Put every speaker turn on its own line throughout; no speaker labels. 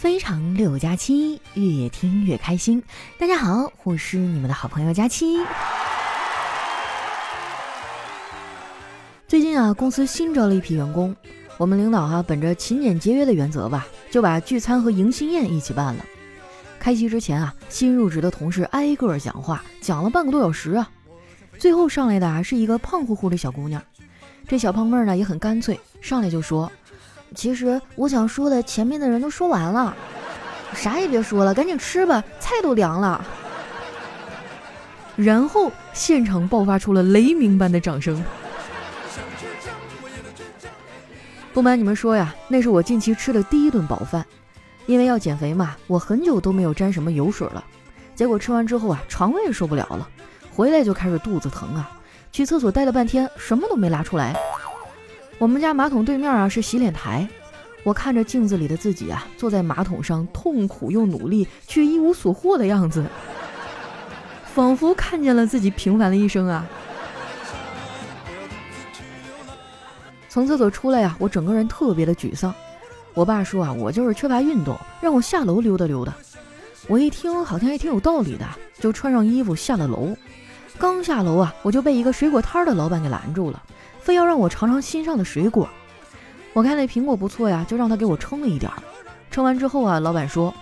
非常六加七，越听越开心。大家好，我是你们的好朋友佳期。最近啊，公司新招了一批员工，我们领导哈本着勤俭节约的原则吧，就把聚餐和迎新宴一起办了。开席之前啊，新入职的同事挨个讲话，讲了半个多小时啊。最后上来的啊是一个胖乎乎的小姑娘，这小胖妹儿呢也很干脆，上来就说。其实我想说的，前面的人都说完了，啥也别说了，赶紧吃吧，菜都凉了。然后现场爆发出了雷鸣般的掌声。不瞒你们说呀，那是我近期吃的第一顿饱饭，因为要减肥嘛，我很久都没有沾什么油水了。结果吃完之后啊，肠胃受不了了，回来就开始肚子疼啊，去厕所待了半天，什么都没拉出来。我们家马桶对面啊是洗脸台，我看着镜子里的自己啊，坐在马桶上痛苦又努力却一无所获的样子，仿佛看见了自己平凡的一生啊。从厕所出来呀，我整个人特别的沮丧。我爸说啊，我就是缺乏运动，让我下楼溜达溜达。我一听好像也挺有道理的，就穿上衣服下了楼。刚下楼啊，我就被一个水果摊的老板给拦住了。非要让我尝尝新上的水果，我看那苹果不错呀，就让他给我称了一点儿。称完之后啊，老板说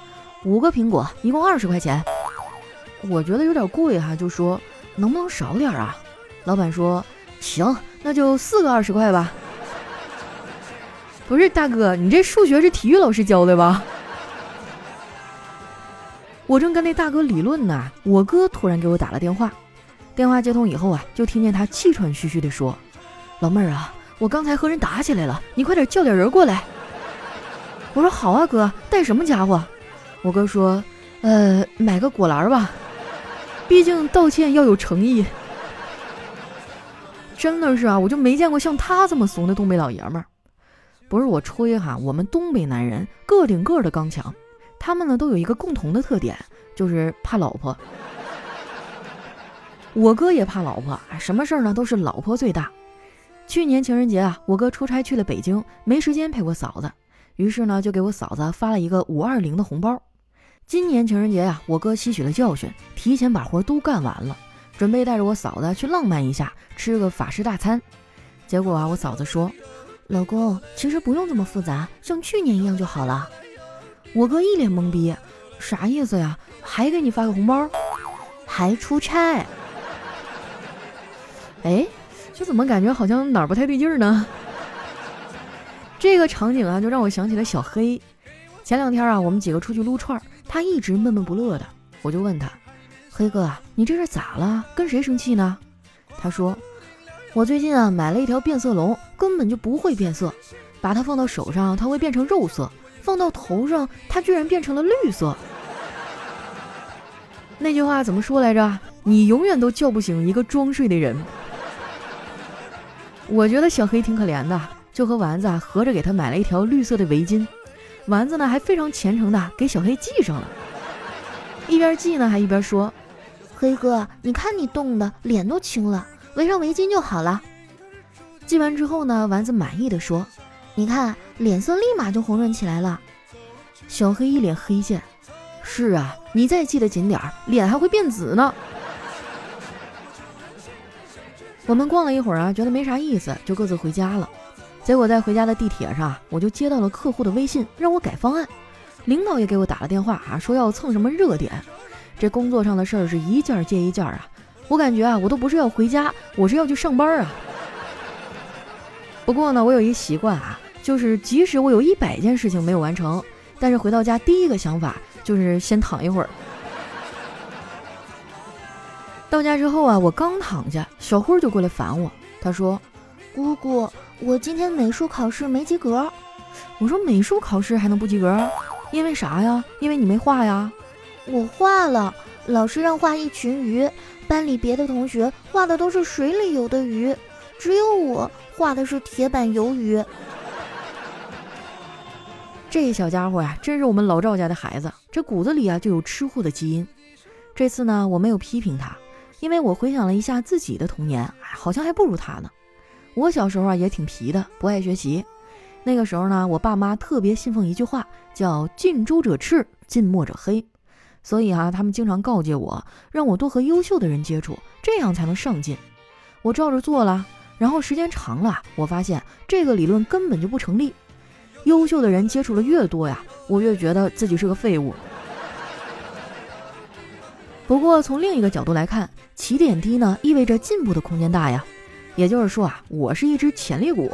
五个苹果一共二十块钱，我觉得有点贵哈，就说能不能少点啊？老板说行，那就四个二十块吧。不是大哥，你这数学是体育老师教的吧？我正跟那大哥理论呢，我哥突然给我打了电话，电话接通以后啊，就听见他气喘吁吁地说。老妹儿啊，我刚才和人打起来了，你快点叫点人过来。我说好啊，哥，带什么家伙？我哥说，呃，买个果篮吧，毕竟道歉要有诚意。真的是啊，我就没见过像他这么怂的东北老爷们儿。不是我吹哈，我们东北男人个顶个的刚强，他们呢都有一个共同的特点，就是怕老婆。我哥也怕老婆，什么事儿呢都是老婆最大。去年情人节啊，我哥出差去了北京，没时间陪我嫂子，于是呢就给我嫂子发了一个五二零的红包。今年情人节呀，我哥吸取了教训，提前把活都干完了，准备带着我嫂子去浪漫一下，吃个法式大餐。结果啊，我嫂子说：“老公，其实不用这么复杂，像去年一样就好了。”我哥一脸懵逼，啥意思呀？还给你发个红包？还出差？哎。这怎么感觉好像哪儿不太对劲儿呢？这个场景啊，就让我想起了小黑。前两天啊，我们几个出去撸串儿，他一直闷闷不乐的。我就问他：“黑哥啊，你这是咋了？跟谁生气呢？”他说：“我最近啊买了一条变色龙，根本就不会变色。把它放到手上，它会变成肉色；放到头上，它居然变成了绿色。”那句话怎么说来着？你永远都叫不醒一个装睡的人。我觉得小黑挺可怜的，就和丸子啊合着给他买了一条绿色的围巾，丸子呢还非常虔诚的给小黑系上了，一边系呢还一边说：“黑哥，你看你冻的脸都青了，围上围巾就好了。”系完之后呢，丸子满意的说：“你看脸色立马就红润起来了。”小黑一脸黑线：“是啊，你再系得紧点儿，脸还会变紫呢。”我们逛了一会儿啊，觉得没啥意思，就各自回家了。结果在回家的地铁上，我就接到了客户的微信，让我改方案。领导也给我打了电话啊，说要蹭什么热点。这工作上的事儿是一件接一件啊，我感觉啊，我都不是要回家，我是要去上班啊。不过呢，我有一习惯啊，就是即使我有一百件事情没有完成，但是回到家第一个想法就是先躺一会儿。到家之后啊，我刚躺下，小辉就过来烦我。他说：“姑姑，我今天美术考试没及格。”我说：“美术考试还能不及格？因为啥呀？因为你没画呀。”我画了，老师让画一群鱼，班里别的同学画的都是水里游的鱼，只有我画的是铁板鱿鱼。这小家伙呀，真是我们老赵家的孩子，这骨子里啊就有吃货的基因。这次呢，我没有批评他。因为我回想了一下自己的童年，哎，好像还不如他呢。我小时候啊也挺皮的，不爱学习。那个时候呢，我爸妈特别信奉一句话，叫“近朱者赤，近墨者黑”，所以啊，他们经常告诫我，让我多和优秀的人接触，这样才能上进。我照着做了，然后时间长了，我发现这个理论根本就不成立。优秀的人接触的越多呀，我越觉得自己是个废物。不过从另一个角度来看，起点低呢，意味着进步的空间大呀。也就是说啊，我是一只潜力股。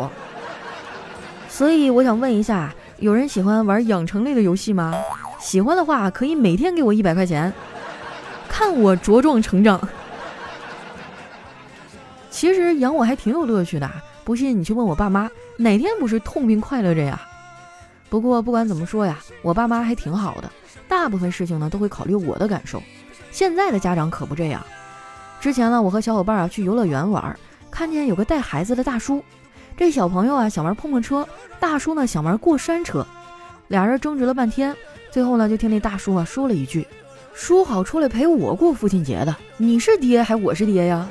所以我想问一下，有人喜欢玩养成类的游戏吗？喜欢的话，可以每天给我一百块钱，看我茁壮成长。其实养我还挺有乐趣的，不信你去问我爸妈，哪天不是痛并快乐着呀？不过不管怎么说呀，我爸妈还挺好的，大部分事情呢都会考虑我的感受。现在的家长可不这样。之前呢，我和小伙伴啊去游乐园玩，看见有个带孩子的大叔。这小朋友啊想玩碰碰车，大叔呢想玩过山车，俩人争执了半天，最后呢就听那大叔啊说了一句：“说好出来陪我过父亲节的，你是爹还我是爹呀？”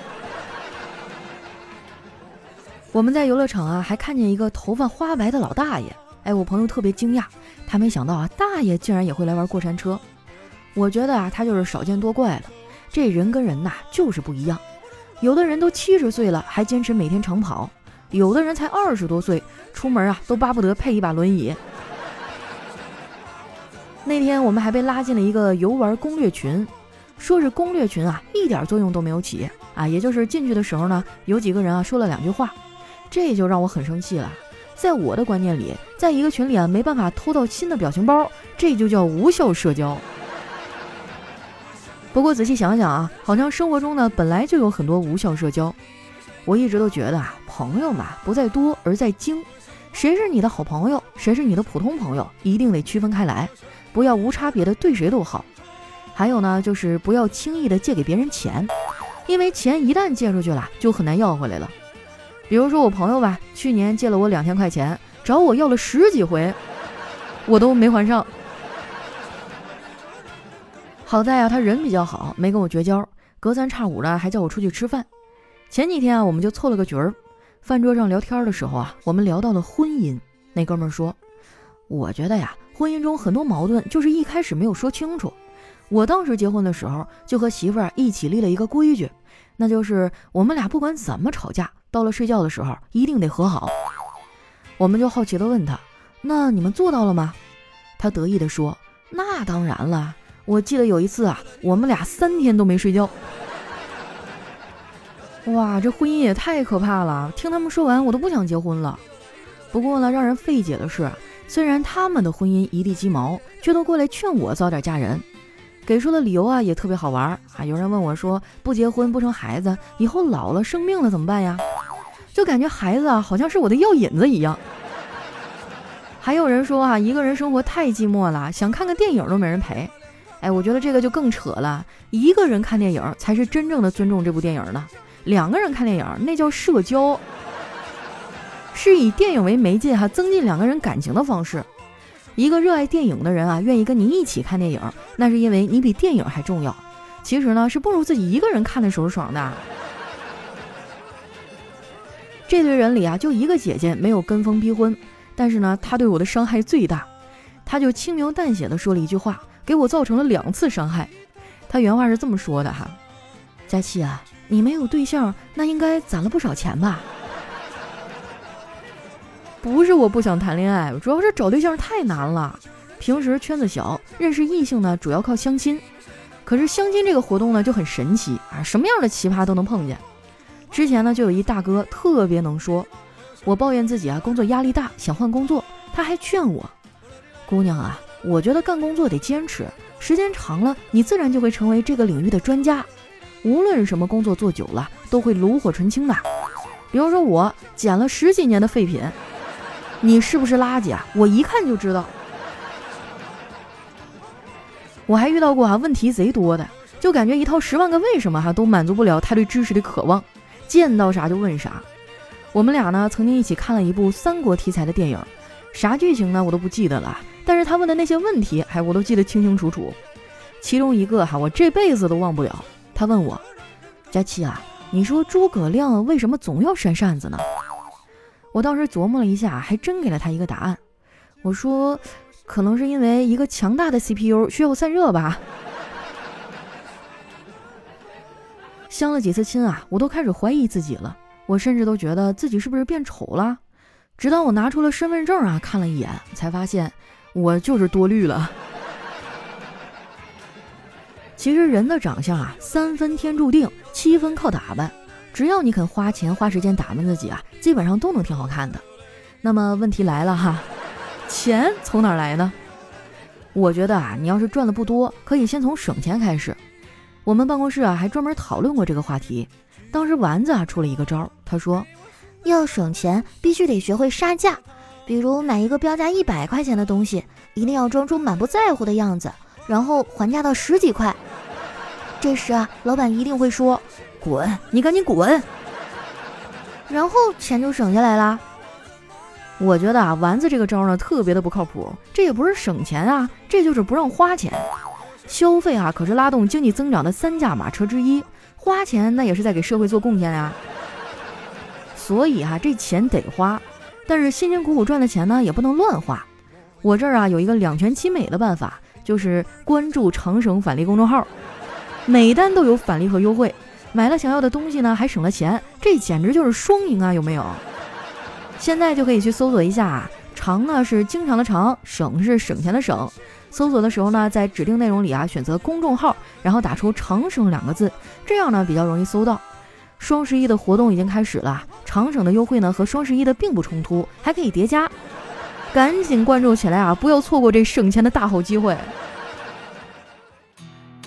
我们在游乐场啊还看见一个头发花白的老大爷，哎，我朋友特别惊讶，他没想到啊大爷竟然也会来玩过山车。我觉得啊他就是少见多怪了，这人跟人呐就是不一样，有的人都七十岁了还坚持每天长跑。有的人才二十多岁，出门啊都巴不得配一把轮椅。那天我们还被拉进了一个游玩攻略群，说是攻略群啊，一点作用都没有起啊。也就是进去的时候呢，有几个人啊说了两句话，这就让我很生气了。在我的观念里，在一个群里啊没办法偷到新的表情包，这就叫无效社交。不过仔细想想啊，好像生活中呢本来就有很多无效社交。我一直都觉得啊，朋友嘛，不在多而在精。谁是你的好朋友，谁是你的普通朋友，一定得区分开来，不要无差别的对谁都好。还有呢，就是不要轻易的借给别人钱，因为钱一旦借出去了，就很难要回来了。比如说我朋友吧，去年借了我两千块钱，找我要了十几回，我都没还上。好在啊，他人比较好，没跟我绝交，隔三差五的还叫我出去吃饭。前几天啊，我们就凑了个局儿，饭桌上聊天的时候啊，我们聊到了婚姻。那哥们儿说：“我觉得呀，婚姻中很多矛盾就是一开始没有说清楚。我当时结婚的时候，就和媳妇儿一起立了一个规矩，那就是我们俩不管怎么吵架，到了睡觉的时候一定得和好。”我们就好奇的问他：“那你们做到了吗？”他得意的说：“那当然了，我记得有一次啊，我们俩三天都没睡觉。”哇，这婚姻也太可怕了！听他们说完，我都不想结婚了。不过呢，让人费解的是，虽然他们的婚姻一地鸡毛，却都过来劝我早点嫁人，给出的理由啊也特别好玩啊。有人问我说，不结婚不生孩子，以后老了生病了怎么办呀？就感觉孩子啊好像是我的药引子一样。还有人说啊，一个人生活太寂寞了，想看个电影都没人陪。哎，我觉得这个就更扯了，一个人看电影才是真正的尊重这部电影呢。两个人看电影，那叫社交，是以电影为媒介哈，增进两个人感情的方式。一个热爱电影的人啊，愿意跟你一起看电影，那是因为你比电影还重要。其实呢，是不如自己一个人看的时候爽的。这堆人里啊，就一个姐姐没有跟风逼婚，但是呢，她对我的伤害最大。她就轻描淡写的说了一句话，给我造成了两次伤害。他原话是这么说的哈：“佳琪啊。”你没有对象，那应该攒了不少钱吧？不是我不想谈恋爱，主要是找对象太难了。平时圈子小，认识异性呢主要靠相亲。可是相亲这个活动呢就很神奇啊，什么样的奇葩都能碰见。之前呢就有一大哥特别能说，我抱怨自己啊工作压力大，想换工作，他还劝我，姑娘啊，我觉得干工作得坚持，时间长了，你自然就会成为这个领域的专家。无论什么工作做久了，都会炉火纯青的。比如说我捡了十几年的废品，你是不是垃圾啊？我一看就知道。我还遇到过啊，问题贼多的，就感觉一套十万个为什么哈都满足不了他对知识的渴望，见到啥就问啥。我们俩呢曾经一起看了一部三国题材的电影，啥剧情呢我都不记得了，但是他问的那些问题，哎我都记得清清楚楚。其中一个哈我这辈子都忘不了。他问我：“佳琪啊，你说诸葛亮为什么总要扇扇子呢？”我当时琢磨了一下，还真给了他一个答案。我说，可能是因为一个强大的 CPU 需要散热吧。相了几次亲啊，我都开始怀疑自己了。我甚至都觉得自己是不是变丑了。直到我拿出了身份证啊，看了一眼，才发现我就是多虑了。其实人的长相啊，三分天注定，七分靠打扮。只要你肯花钱花时间打扮自己啊，基本上都能挺好看的。那么问题来了哈，钱从哪来呢？我觉得啊，你要是赚的不多，可以先从省钱开始。我们办公室啊，还专门讨论过这个话题。当时丸子啊出了一个招，他说，
要省钱必须得学会杀价。比如买一个标价一百块钱的东西，一定要装出满不在乎的样子，然后还价到十几块。这时啊，老板一定会说。滚！你赶紧滚！然后钱就省下来了。我觉得啊，丸子这个招呢特别的不靠谱。这也不是省钱啊，这就是不让花钱。消费啊，可是拉动经济增长的三驾马车之一。花钱那也是在给社会做贡献呀。所以啊，这钱得花，但是辛辛苦苦赚的钱呢，也不能乱花。我这儿啊有一个两全其美的办法，就是关注长省返利公众号，每单都有返利和优惠。买了想要的东西呢，还省了钱，这简直就是双赢啊！有没有？现在就可以去搜索一下啊，长呢是经常的长，省是省钱的省。搜索的时候呢，在指定内容里啊，选择公众号，然后打出“长省”两个字，这样呢比较容易搜到。双十一的活动已经开始了，长省的优惠呢和双十一的并不冲突，还可以叠加，赶紧关注起来啊，不要错过这省钱的大好机会。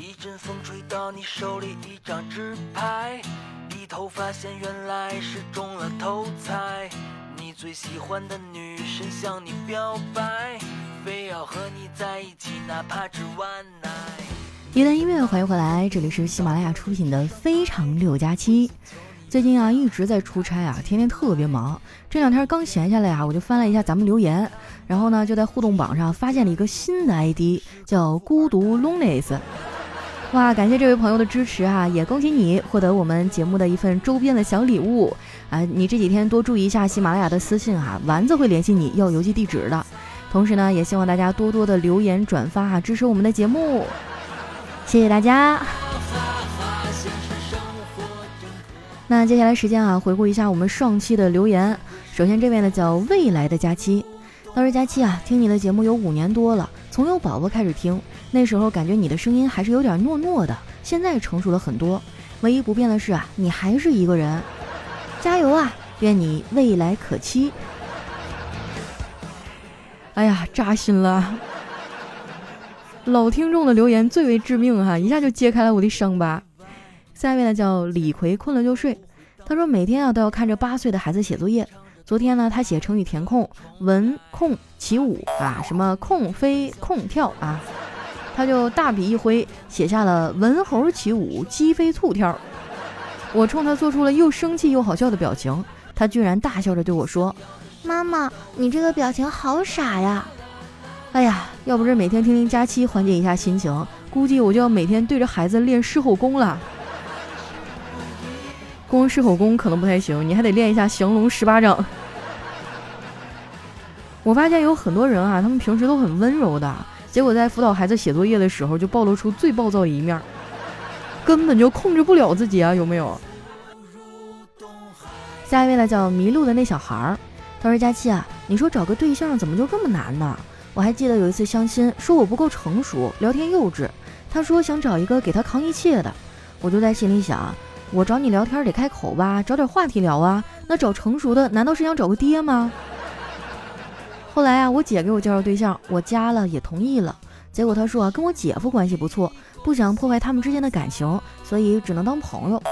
一阵风吹到你手里一张纸牌，低头发现原来是中了头彩。你最喜欢的女神向你表白，非要和你在一起，哪怕只玩奶。一段音乐，欢迎回来，这里是喜马拉雅出品的《非常六加七》。最近啊一直在出差啊，天天特别忙。这两天刚闲下来啊，我就翻了一下咱们留言，然后呢就在互动榜上发现了一个新的 ID，叫孤独 Loneliness。哇，感谢这位朋友的支持哈，也恭喜你获得我们节目的一份周边的小礼物啊！你这几天多注意一下喜马拉雅的私信哈，丸子会联系你要邮寄地址的。同时呢，也希望大家多多的留言转发啊，支持我们的节目，谢谢大家。那接下来时间啊，回顾一下我们上期的留言。首先这位呢叫未来的佳期，他说佳期啊，听你的节目有五年多了，从有宝宝开始听。那时候感觉你的声音还是有点糯糯的，现在成熟了很多。唯一不变的是啊，你还是一个人。加油啊！愿你未来可期。哎呀，扎心了！老听众的留言最为致命哈，一下就揭开了我的伤疤。下一位呢叫李逵，困了就睡。他说每天啊都要看着八岁的孩子写作业。昨天呢，他写成语填空，文控起舞啊，什么控飞控跳啊。他就大笔一挥，写下了“文猴起舞，鸡飞兔跳”。我冲他做出了又生气又好笑的表情，他居然大笑着对我说：“妈妈，你这个表情好傻呀！”
哎呀，要不是每天听听佳期缓解一下心情，估计我就要每天对着孩子练狮吼功了。光狮吼功可能不太行，你还得练一下降龙十八掌。我发现有很多人啊，他们平时都很温柔的。结果在辅导孩子写作业的时候，就暴露出最暴躁的一面，根本就控制不了自己啊！有没有？下一位呢，叫迷路的那小孩儿，他说：“佳期啊，你说找个对象怎么就这么难呢？我还记得有一次相亲，说我不够成熟，聊天幼稚。他说想找一个给他扛一切的，我就在心里想，我找你聊天得开口吧，找点话题聊啊。那找成熟的，难道是想找个爹吗？” 后来啊，我姐给我介绍对象，我加了也同意了。结果她说啊，跟我姐夫关系不错，不想破坏他们之间的感情，所以只能当朋友。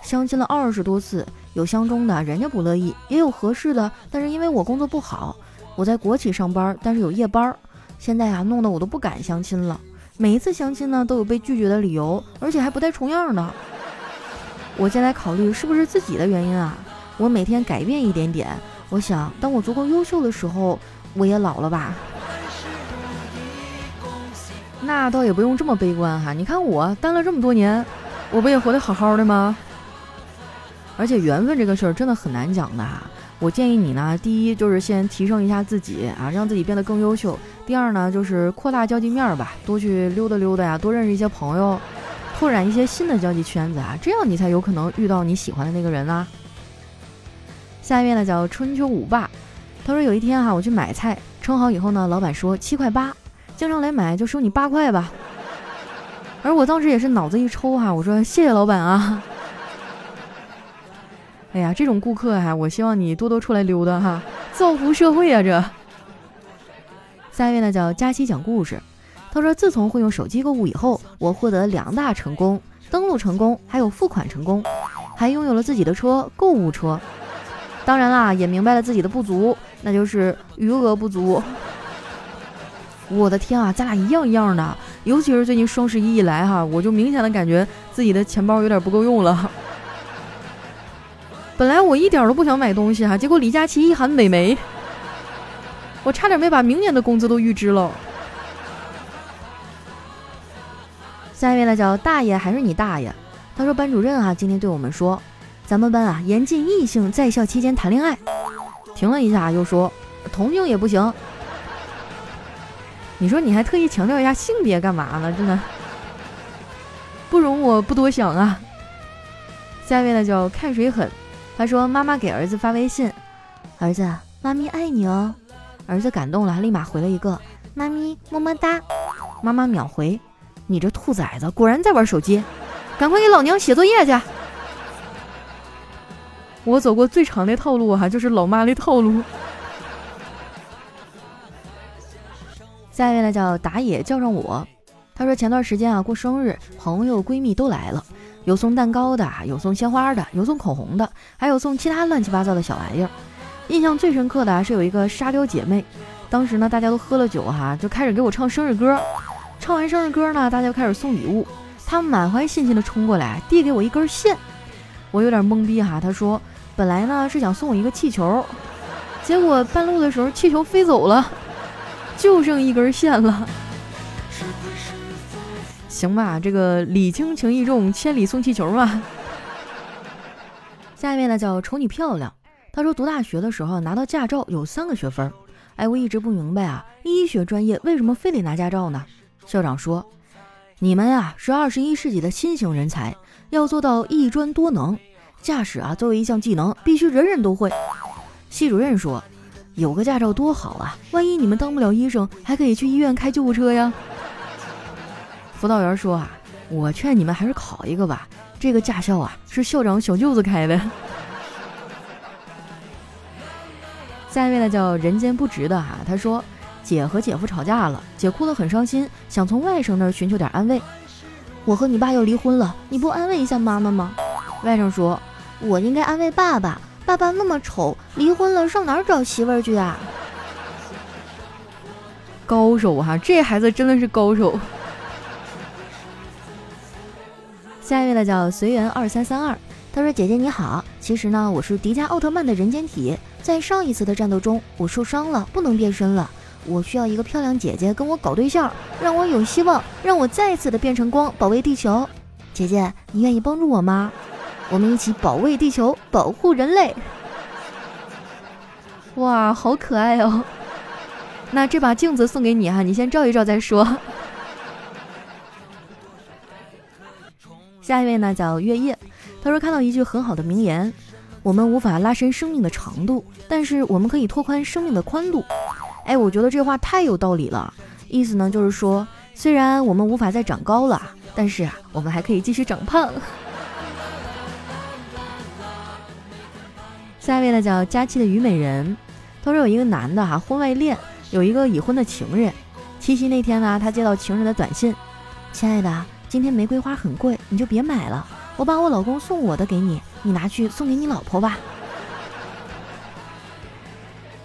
相亲了二十多次，有相中的，人家不乐意；也有合适的，但是因为我工作不好，我在国企上班，但是有夜班。现在啊，弄得我都不敢相亲了。每一次相亲呢，都有被拒绝的理由，而且还不带重样的。我现在考虑是不是自己的原因啊？我每天改变一点点，我想当我足够优秀的时候。我也老了吧？那倒也不用这么悲观哈。你看我单了这么多年，我不也活得好好的吗？而且缘分这个事儿真的很难讲的哈。我建议你呢，第一就是先提升一下自己啊，让自己变得更优秀。第二呢，就是扩大交际面儿吧，多去溜达溜达呀，多认识一些朋友，拓展一些新的交际圈子啊，这样你才有可能遇到你喜欢的那个人啊。下一位呢叫春秋五霸，他说有一天哈，我去买菜，称好以后呢，老板说七块八，经常来买就收你八块吧。而我当时也是脑子一抽哈，我说谢谢老板啊。哎呀，这种顾客哈，我希望你多多出来溜达哈，造福社会啊！这下一位呢叫佳期讲故事，他说自从会用手机购物以后，我获得两大成功：登录成功，还有付款成功，还拥有了自己的车——购物车。当然啦，也明白了自己的不足，那就是余额不足。我的天啊，咱俩一样一样的，尤其是最近双十一以来哈，我就明显的感觉自己的钱包有点不够用了。本来我一点都不想买东西哈，结果李佳琦一喊美眉，我差点没把明年的工资都预支了。下一位呢叫大爷还是你大爷？他说班主任啊，今天对我们说，咱们班啊严禁异性在校期间谈恋爱。停了一下又说同性也不行。你说你还特意强调一下性别干嘛呢？真的不容我不多想啊。下一位呢叫看谁狠。他说：“妈妈给儿子发微信，儿子，妈咪爱你哦。”儿子感动了，立马回了一个“妈咪么么哒”。妈妈秒回：“你这兔崽子，果然在玩手机，赶快给老娘写作业去。”我走过最长的套路哈，就是老妈的套路。下一位呢叫打野叫上我，他说前段时间啊过生日，朋友闺蜜都来了。有送蛋糕的，有送鲜花的，有送口红的，还有送其他乱七八糟的小玩意儿。印象最深刻的啊是有一个沙雕姐妹，当时呢大家都喝了酒哈，就开始给我唱生日歌。唱完生日歌呢，大家就开始送礼物。她满怀信心的冲过来，递给我一根线。我有点懵逼哈，她说本来呢是想送我一个气球，结果半路的时候气球飞走了，就剩一根线了。行吧，这个礼轻情意重，千里送气球嘛。下一位呢叫瞅你漂亮，他说读大学的时候拿到驾照有三个学分，哎，我一直不明白啊，医学专业为什么非得拿驾照呢？校长说，你们呀是二十一世纪的新型人才，要做到一专多能，驾驶啊作为一项技能必须人人都会。系主任说，有个驾照多好啊，万一你们当不了医生，还可以去医院开救护车呀。辅导员说啊，我劝你们还是考一个吧。这个驾校啊，是校长小舅子开的。下一位呢，叫人间不值的哈。他说，姐和姐夫吵架了，姐哭得很伤心，想从外甥那儿寻求点安慰。我和你爸要离婚了，你不安慰一下妈妈吗？外甥说，我应该安慰爸爸，爸爸那么丑，离婚了上哪儿找媳妇儿去啊？高手哈，这孩子真的是高手。下一位呢叫随缘二三三二，他说：“姐姐你好，其实呢我是迪迦奥特曼的人间体，在上一次的战斗中我受伤了，不能变身了，我需要一个漂亮姐姐跟我搞对象，让我有希望，让我再次的变成光，保卫地球。姐姐，你愿意帮助我吗？我们一起保卫地球，保护人类。哇，好可爱哦！那这把镜子送给你哈，你先照一照再说。”下一位呢叫月夜，他说看到一句很好的名言：我们无法拉伸生命的长度，但是我们可以拓宽生命的宽度。哎，我觉得这话太有道理了。意思呢就是说，虽然我们无法再长高了，但是啊，我们还可以继续长胖。下一位呢叫佳期的虞美人，他说有一个男的哈婚外恋，有一个已婚的情人。七夕那天呢，他接到情人的短信：“亲爱的。”今天玫瑰花很贵，你就别买了。我把我老公送我的给你，你拿去送给你老婆吧。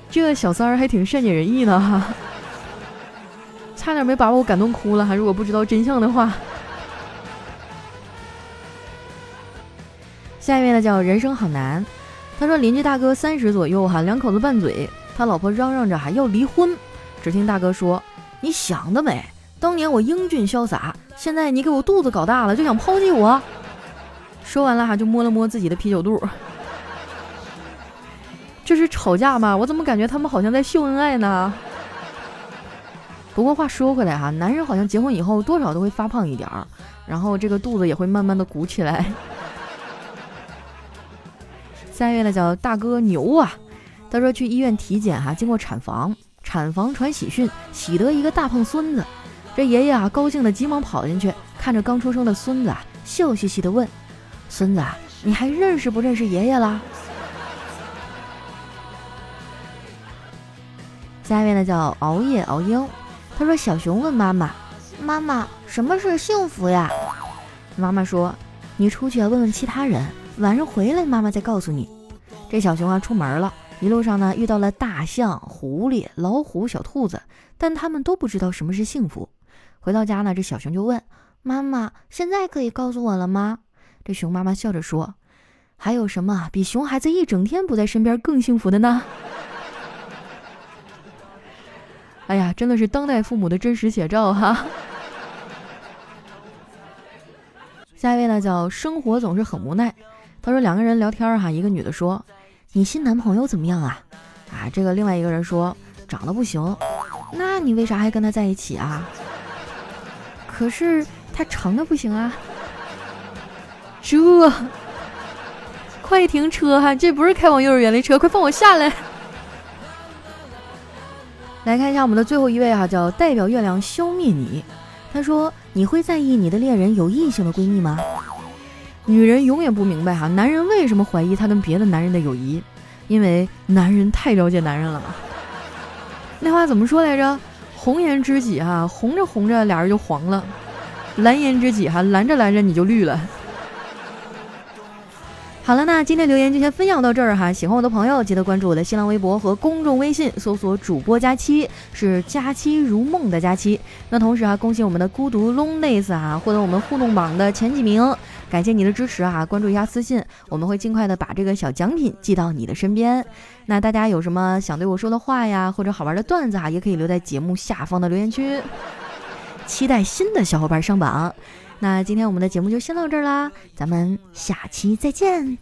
这小三儿还挺善解人意的哈，差点没把我感动哭了。还如果不知道真相的话，下一位呢叫人生好难。他说邻居大哥三十左右哈，两口子拌嘴，他老婆嚷嚷着还要离婚。只听大哥说：“你想得美。”当年我英俊潇洒，现在你给我肚子搞大了，就想抛弃我。说完了哈，就摸了摸自己的啤酒肚。这是吵架吗？我怎么感觉他们好像在秀恩爱呢？不过话说回来哈，男人好像结婚以后多少都会发胖一点儿，然后这个肚子也会慢慢的鼓起来。下一位呢叫大哥牛啊，他说去医院体检哈，经过产房，产房传喜讯，喜得一个大胖孙子。这爷爷啊高兴的急忙跑进去，看着刚出生的孙子啊，笑嘻嘻的问：“孙子，你还认识不认识爷爷啦？”下一位呢叫熬夜熬鹰。他说：“小熊问妈妈，
妈妈，什么是幸福呀？”
妈妈说：“你出去，问问其他人，晚上回来，妈妈再告诉你。”这小熊啊，出门了，一路上呢，遇到了大象、狐狸、老虎、小兔子，但他们都不知道什么是幸福。回到家呢，这小熊就问妈妈：“现在可以告诉我了吗？”这熊妈妈笑着说：“还有什么比熊孩子一整天不在身边更幸福的呢？” 哎呀，真的是当代父母的真实写照哈！下一位呢，叫生活总是很无奈。他说两个人聊天哈，一个女的说：“你新男朋友怎么样啊？”啊，这个另外一个人说：“长得不行。”那你为啥还跟他在一起啊？可是他长得不行啊。这，快停车哈！这不是开往幼儿园的车，快放我下来！来看一下我们的最后一位哈，叫代表月亮消灭你。他说：“你会在意你的恋人有异性的闺蜜吗？”女人永远不明白哈，男人为什么怀疑他跟别的男人的友谊？因为男人太了解男人了。那话怎么说来着？红颜知己哈，红着红着俩人就黄了；蓝颜知己哈，蓝着蓝着你就绿了。好了，那今天留言就先分享到这儿哈。喜欢我的朋友，记得关注我的新浪微博和公众微信，搜索“主播佳期”，是“佳期如梦”的佳期。那同时啊，恭喜我们的孤独 loneless 啊，获得我们互动榜的前几名，感谢你的支持啊！关注一下私信，我们会尽快的把这个小奖品寄到你的身边。那大家有什么想对我说的话呀，或者好玩的段子啊，也可以留在节目下方的留言区。期待新的小伙伴上榜。那今天我们的节目就先到这儿啦，咱们下期再见。